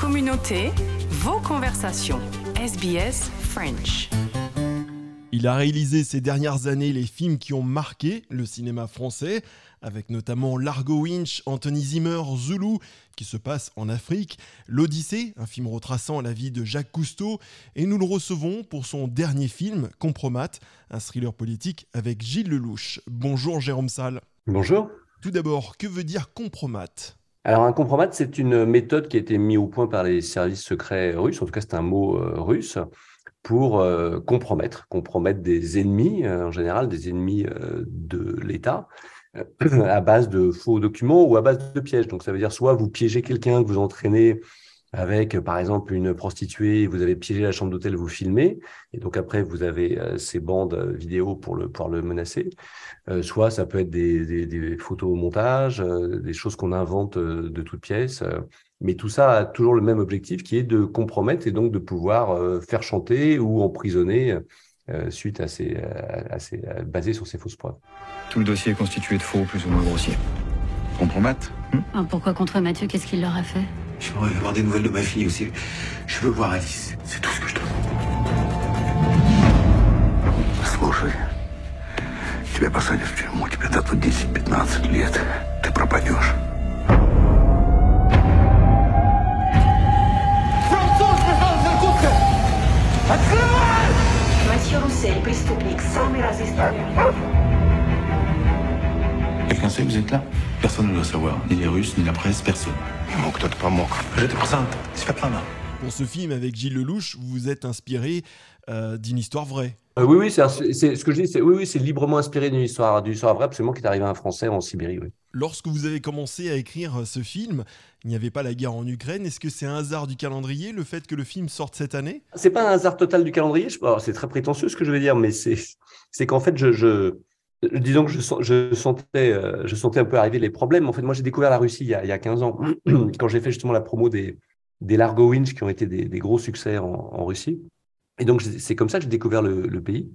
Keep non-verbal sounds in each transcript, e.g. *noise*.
communauté, vos conversations. SBS French. Il a réalisé ces dernières années les films qui ont marqué le cinéma français, avec notamment Largo Winch, Anthony Zimmer, Zulu, qui se passe en Afrique, L'Odyssée, un film retraçant la vie de Jacques Cousteau, et nous le recevons pour son dernier film, Compromat, un thriller politique avec Gilles Lelouch. Bonjour Jérôme Salle. Bonjour. Tout d'abord, que veut dire compromat Alors un compromat, c'est une méthode qui a été mise au point par les services secrets russes, en tout cas c'est un mot euh, russe, pour euh, compromettre, compromettre des ennemis, euh, en général des ennemis de l'État, *clears throat* à base de faux documents ou à base de pièges. Donc ça veut dire soit vous piégez quelqu'un que vous entraînez avec, par exemple, une prostituée, vous avez piégé la chambre d'hôtel, vous filmez, et donc après, vous avez euh, ces bandes euh, vidéo pour le, pouvoir le menacer. Euh, soit ça peut être des, des, des photos au montage, des choses qu'on invente de toutes pièces. mais tout ça a toujours le même objectif qui est de compromettre et donc de pouvoir faire chanter ou emprisonner suite à ces, à ces, basé sur ces fausses preuves. Tout le dossier est constitué de faux plus ou moins grossiers. Compromettre ah, Pourquoi contre Mathieu Qu'est-ce qu'il leur a fait? Je voudrais avoir des nouvelles de ma fille aussi. Je veux voir Alice. C'est tout ce que je demande. Слушай, тебя посадят в тюрьму, тебе дадут 10-15 лет. Ты пропадешь. Открывай! Матье Руссель, преступник, самый разыскиваемый. Quelqu'un sait que vous êtes là Personne ne doit savoir, ni les Russes, ni la presse, personne. Pour ce film avec Gilles Lelouch, vous vous êtes inspiré euh, d'une histoire vraie. Euh, oui, oui, c'est ce que je dis, c'est oui, oui, c'est librement inspiré d'une histoire, d'une histoire vraie, absolument, qui est arrivée à un Français en Sibérie. Lorsque vous avez commencé à écrire euh, ce film, il n'y avait pas la guerre en Ukraine. Est-ce que c'est un hasard du calendrier, le fait que le film sorte cette année? C'est pas un hasard total du calendrier. Oh, c'est très prétentieux ce que je veux dire, mais c'est qu'en fait, je disons que je, sentais, euh, je sentais un peu arriver les problèmes. En fait, moi, j'ai découvert la Russie il y a, il y a 15 ans, *clears throat* quand j'ai fait justement la promo des, des Largo Winch, qui ont été des, gros succès en, Russie. Et donc, c'est comme ça que j'ai découvert le, pays,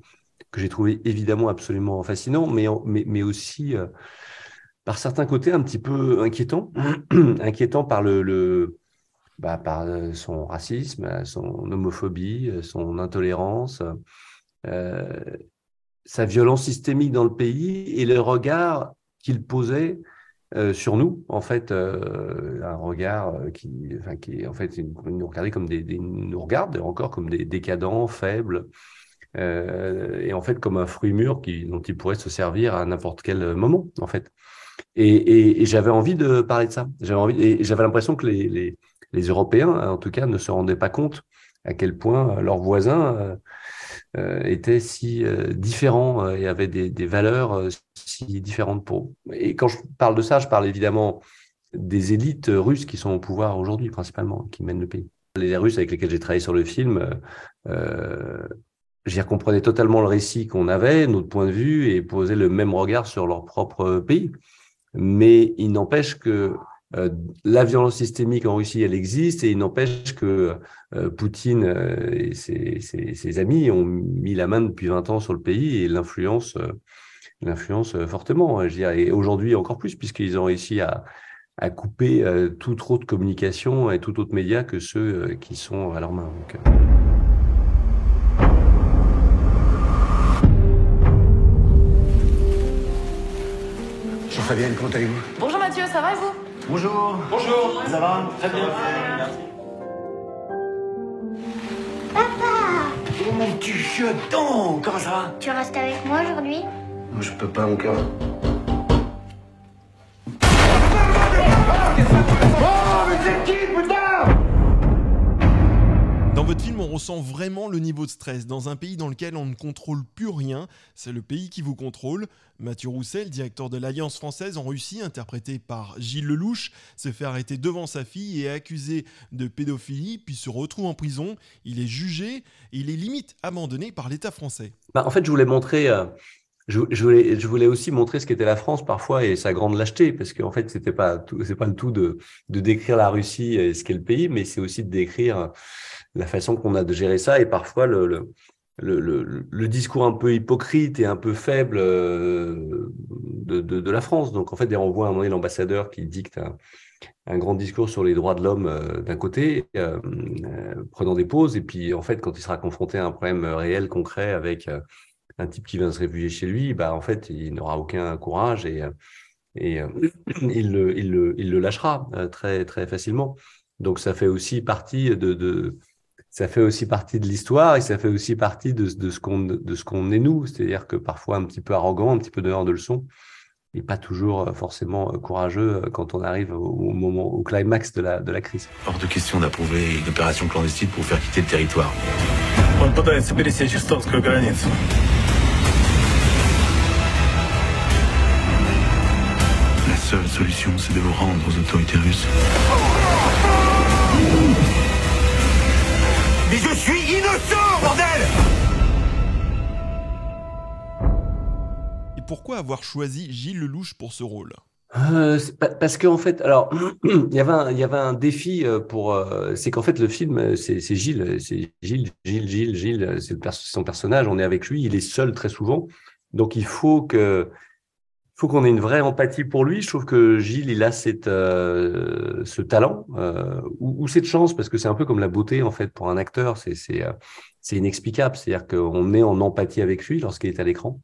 que j'ai trouvé évidemment absolument fascinant, mais, mais, mais aussi euh, par certains côtés un petit peu inquiétant, *clears throat* inquiétant par le, le bah, par son racisme, son homophobie, son intolérance. Euh, sa violence systémique dans le pays et le regard qu'il posait euh, sur nous, en fait, euh, un regard euh, qui, en fait, nous regardait comme nous regarde encore comme des décadents, faibles, et en fait comme un fruit mûr qui, dont il pourrait se servir à n'importe quel moment, en fait. Et, j'avais envie de parler de ça. J'avais envie, j'avais l'impression que les, les, Européens, en tout cas, ne se rendaient pas compte à quel point leurs voisins étaient si euh, différents euh, et avaient des, valeurs si différentes pour. Et quand je parle de ça, je parle évidemment des élites russes qui sont au pouvoir aujourd'hui, principalement, qui mènent le pays. Les Russes avec lesquels j'ai travaillé sur le film, euh, j'y comprenais totalement le récit qu'on avait, notre point de vue, et posaient le même regard sur leur propre pays. Mais il n'empêche que euh, la violence systémique en Russie, elle existe et il n'empêche que euh, Poutine euh, et ses, ses, ses, amis ont mis la main depuis 20 ans sur le pays et l'influence l'influence fortement. Je dirais, et aujourd'hui encore plus, puisqu'ils ont réussi à, à couper toute autre communication et tout autre média que ceux qui sont à leur main. Donc, Jean-Fabienne, comment allez-vous? Bonjour Mathieu, ça va et vous? Bonjour. Bonjour. Ça va Très bien. Merci. Papa Oh mon petit cheton Comment ça va Tu restes avec moi aujourd'hui Non, je peux pas, mon cœur. Oh, mais c'est qui, putain votre film, on ressent vraiment le niveau de stress. Dans un pays dans lequel on ne contrôle plus rien, c'est le pays qui vous contrôle. Mathieu Roussel, directeur de l'Alliance française en Russie, interprété par Gilles Lelouch, se fait arrêter devant sa fille et accusé de pédophilie, puis se retrouve en prison. Il est jugé, il est limite abandonné par l'État français. Bah, en fait, je voulais montrer. Euh... Je, voulais, je voulais aussi montrer ce qu'était la France parfois et sa grande lâcheté, parce qu'en fait, c'était pas c'est pas le tout de, de décrire la Russie et ce qu'est le pays, mais c'est aussi de décrire la façon qu'on a de gérer ça et parfois le, le le, le, discours un peu hypocrite et un peu faible de, de, de, la France. Donc, en fait, on voit à un moment l'ambassadeur qui dicte un, grand discours sur les droits de l'homme d'un côté, euh, prenant des pauses, et puis, en fait, quand il sera confronté à un problème réel, concret, avec un type qui vient se réfugier chez lui, bah, en fait, il n'aura aucun courage et, et *coughs* il, le, il, le, il le lâchera très, très facilement. Donc, ça fait aussi partie de, de ça fait aussi partie de l'histoire et ça fait aussi partie de, de ce qu'on de ce qu'on est nous, c'est-à-dire que parfois un petit peu arrogant, un petit peu dehors de leçon, et pas toujours euh, forcément euh, courageux euh, quand on arrive au, moment au climax de la de la crise. Hors de question d'approuver une opération clandestine pour faire quitter le territoire. Solution, c'est de vous rendre aux autorités russes. Mais je suis innocent, bordel Et pourquoi avoir choisi Gilles Lelouch pour ce rôle? Euh, parce qu'en en fait, alors *clears throat* il y avait un, il y avait un défi euh, pour, euh, c'est qu'en fait le film, c'est Gilles, c'est Gilles, Gilles, Gilles, Gilles, c'est son personnage. On est avec lui, il est seul très souvent, donc il faut que faut qu'on ait une vraie empathie pour lui. Je trouve que Gilles, il a cette, euh, ce talent euh, ou, cette chance, parce que c'est un peu comme la beauté en fait pour un acteur. C'est c'est euh, c'est inexplicable. C'est-à-dire qu'on est en empathie avec lui lorsqu'il est à l'écran.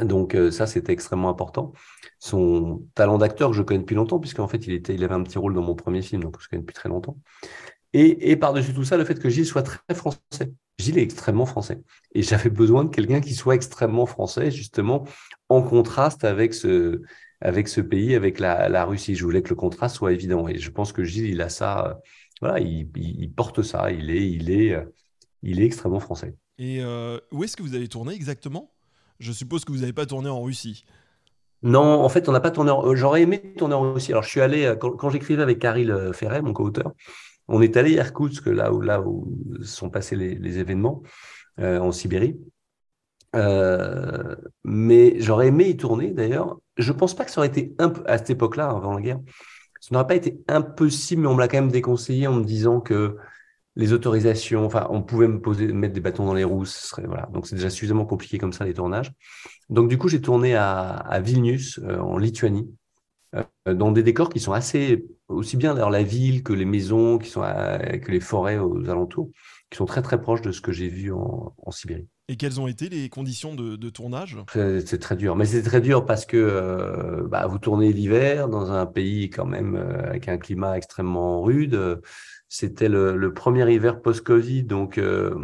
Donc ça, c'était extrêmement important. Son talent d'acteur que je connais depuis longtemps, puisqu'en fait, il était, il avait un petit rôle dans mon premier film, donc je connais depuis très longtemps. Et, et par-dessus tout ça, le fait que Gilles soit très français. Gilles est extrêmement français. Et j'avais besoin de quelqu'un qui soit extrêmement français, justement, en contraste avec ce, avec ce pays, avec la, la, Russie. Je voulais que le contraste soit évident. Et je pense que Gilles, il a ça, voilà, il, il, porte ça. Il est, il est, il est extrêmement français. Et euh, où est-ce que vous avez tourné exactement? Je suppose que vous n'avez pas tourné en Russie. Non, en fait, on n'a pas tourné. J'aurais aimé tourner en Russie. Alors, je suis allé quand, quand j'écrivais avec Karil Ferret, mon co-auteur. On est allé à Irkoutsk, là où, là où sont passés les, événements, euh, en Sibérie. Euh, mais j'aurais aimé y tourner d'ailleurs. Je pense pas que ça aurait été un peu, à cette époque-là, avant la guerre, ça n'aurait pas été impossible, mais on me l'a quand même déconseillé en me disant que les autorisations, enfin, on pouvait me poser, mettre des bâtons dans les roues, ce serait, voilà. Donc, c'est déjà suffisamment compliqué comme ça, les tournages. Donc, du coup, j'ai tourné à, Vilnius, euh, en Lituanie, dans des décors qui sont assez, aussi bien dans la ville que les maisons, qui sont que les forêts aux alentours, qui sont très très proches de ce que j'ai vu en, en, Sibérie. Et quelles ont été les conditions de, de tournage? C'est très dur, mais c'est très dur parce que euh, bah, vous tournez l'hiver dans un pays quand même euh, avec un climat extrêmement rude. C'était le, le, premier hiver post-Covid, donc euh,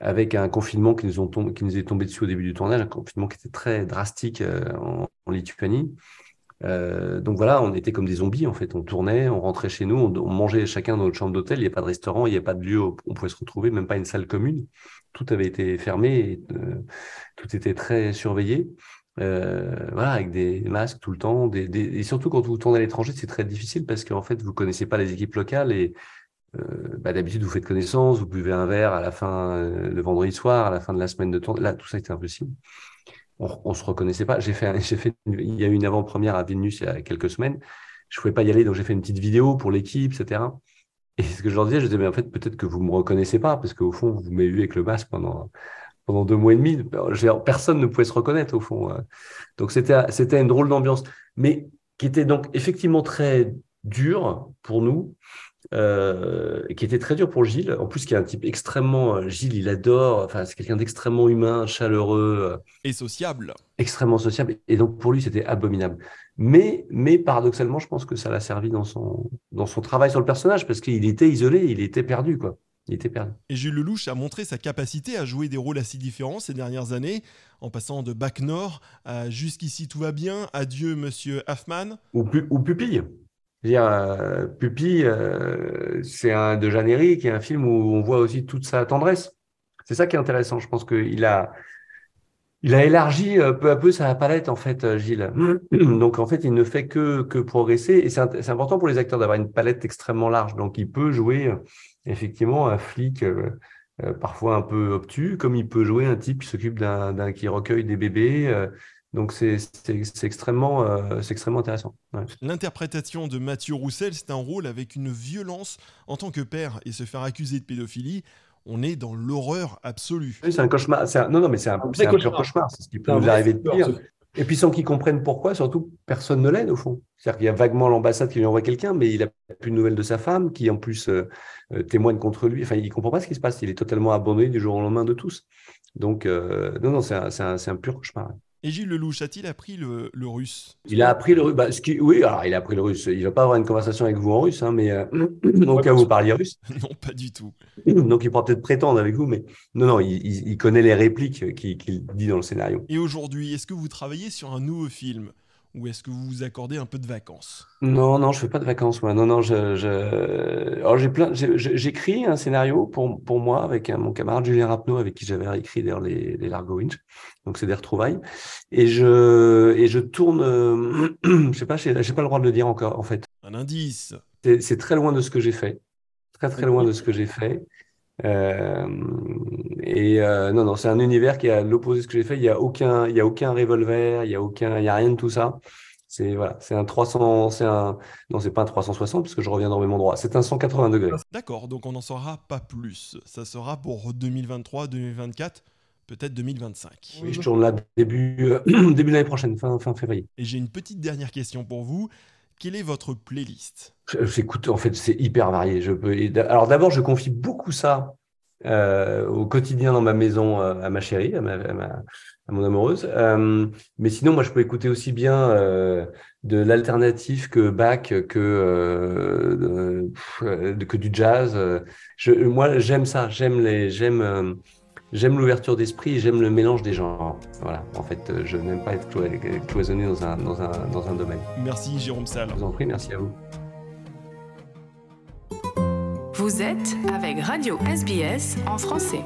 avec un confinement qui nous, ont qui nous est tombé dessus au début du tournage, un confinement qui était très drastique euh, en, en Lituanie. Euh, donc voilà, on était comme des zombies en fait. On tournait, on rentrait chez nous, on, mangeait chacun dans notre chambre d'hôtel. Il n'y a pas de restaurant, il n'y a pas de lieu où on pouvait se retrouver, même pas une salle commune. Tout avait été fermé, euh, tout était très surveillé. Euh, voilà, avec des masques tout le temps. Et surtout quand vous tournez à l'étranger, c'est très difficile parce qu'en fait, vous connaissez pas les équipes locales et bah, d'habitude vous faites connaissance, vous buvez un verre à la fin euh, le vendredi soir, à la fin de la semaine de tournée. Là, tout ça était impossible on, on se reconnaissait pas. J'ai fait, *laughs* j'ai fait, il y a eu une avant-première à Vilnius il y a quelques semaines. Je pouvais pas y aller, donc j'ai fait une petite vidéo pour l'équipe, etc. Et ce que je leur disais, je disais, mais en fait, peut-être que vous me reconnaissez pas, parce qu'au fond, vous m'avez vu avec le masque pendant pendant deux mois et demi. Personne ne pouvait se reconnaître au fond. Hein. Donc c'était c'était une drôle d'ambiance, mais qui était donc effectivement très dur pour nous euh, qui était très dur pour Gilles. En plus, qui est un type extrêmement. Euh, Gilles, il adore. Enfin, c'est quelqu'un d'extrêmement humain, chaleureux. Euh, Et sociable. Extrêmement sociable. Et donc, pour lui, c'était abominable. Mais, mais paradoxalement, je pense que ça l'a servi dans son, dans son travail sur le personnage, parce qu'il était isolé, il était perdu, quoi. Il était perdu. Et Gilles Lelouch a montré sa capacité à jouer des rôles assez différents ces dernières années, en passant de Bac Nord à Jusqu'ici tout va bien, Adieu Monsieur Hoffman. Ou, pu, ou Pupille. Je dire, euh, euh, c'est un de Jeannery, qui est un film où on voit aussi toute sa tendresse. C'est ça qui est intéressant. Je pense qu'il a, il a élargi euh, peu à peu sa palette, en fait, euh, Gilles. *clears throat* Donc, en fait, il ne fait que, que progresser. Et c'est important pour les acteurs d'avoir une palette extrêmement large. Donc, il peut jouer effectivement un flic euh, parfois un peu obtus, comme il peut jouer un type qui s'occupe d'un, qui recueille des bébés. Donc c'est extrêmement, euh, extrêmement intéressant. Ouais. L'interprétation de Mathieu Roussel, c'est un rôle avec une violence en tant que père et se faire accuser de pédophilie. on est dans l'horreur absolue. Oui, c'est un cauchemar. un- Non, non, mais c'est un, Un cauchemar. cauchemar. C'est ce qui peut nous arriver de pire. Et puis sans qu'ils comprennent pourquoi, surtout, personne ne l'aide au fond. C'est-à-dire qu'il y a vaguement l'ambassade qui lui envoie quelqu'un, mais il n'a plus de nouvelles de sa femme, qui en plus euh, euh, témoigne contre lui. Enfin, il ne comprend pas ce qui se passe. Il est totalement abandonné du jour au lendemain de tous. Donc, euh, non, non, c'est un, c'est un- c'est un pur cauchemar. Et Gilles Lelouch, a-t-il appris le, le russe? Il a appris le russe. Bah. Oui, alors il a appris le russe. Il ne va pas avoir une conversation avec vous en russe, hein, mais euh, *clears throat* au cas où vous parliez russe. *laughs* Non, pas du tout. *clears throat* Donc, il pourra peut-être prétendre avec vous, mais non, non, il, connaît les répliques qu'il qu'il dit dans le scénario. Et aujourd'hui, est-ce que vous travaillez sur un nouveau film? Ou est-ce que vous vous accordez un peu de vacances? Non, non, je fais pas de vacances, moi. Non, non, je, j'ai plein, j'écris un scénario pour, pour moi avec un- mon camarade Julien Rapneau, avec qui j'avais écrit d'ailleurs les, les Largo Winch. Donc, c'est des retrouvailles. Et je, et je tourne, euh, *clears throat* je sais pas, j'ai pas le droit de le dire encore, en fait. Un indice c'est très loin de ce que j'ai fait. Très, très loin de ce que j'ai fait. Euh, et euh, non, non, c'est un univers qui est à l'opposé de ce que j'ai fait. Il y a aucun, il y a aucun revolver, il y a aucun, il y a rien de tout ça. C'est voilà, c'est un 300, c'est un, non, c'est pas un 360 parce que je reviens dans le même endroit. C'est un 180 degrés. D'accord, donc on n'en saura pas plus. Ça sera pour 2023, 2024, peut-être 2025. Oui, je tourne là début, euh, *clears throat* début de l'année prochaine, fin, fin février. Et j'ai une petite dernière question pour vous. Quelle est votre playlist? J'écoute, en fait, c'est hyper varié. Je peux, alors d'abord, je confie beaucoup ça euh, au quotidien dans ma maison euh, à ma chérie, à, ma, à, mon amoureuse. Euh, mais sinon, moi, je peux écouter aussi bien de l'alternatif que Bach, que, que du jazz. Moi, j'aime ça. J'aime les, j'aime, j'aime l'ouverture d'esprit. J'aime le mélange des genres. Voilà. En fait, euh, je n'aime pas être clo- cloisonné dans un, dans un, dans un domaine. Merci Jérôme Salle. Je vous en prie, merci à vous. Vous êtes avec Radio SBS en français.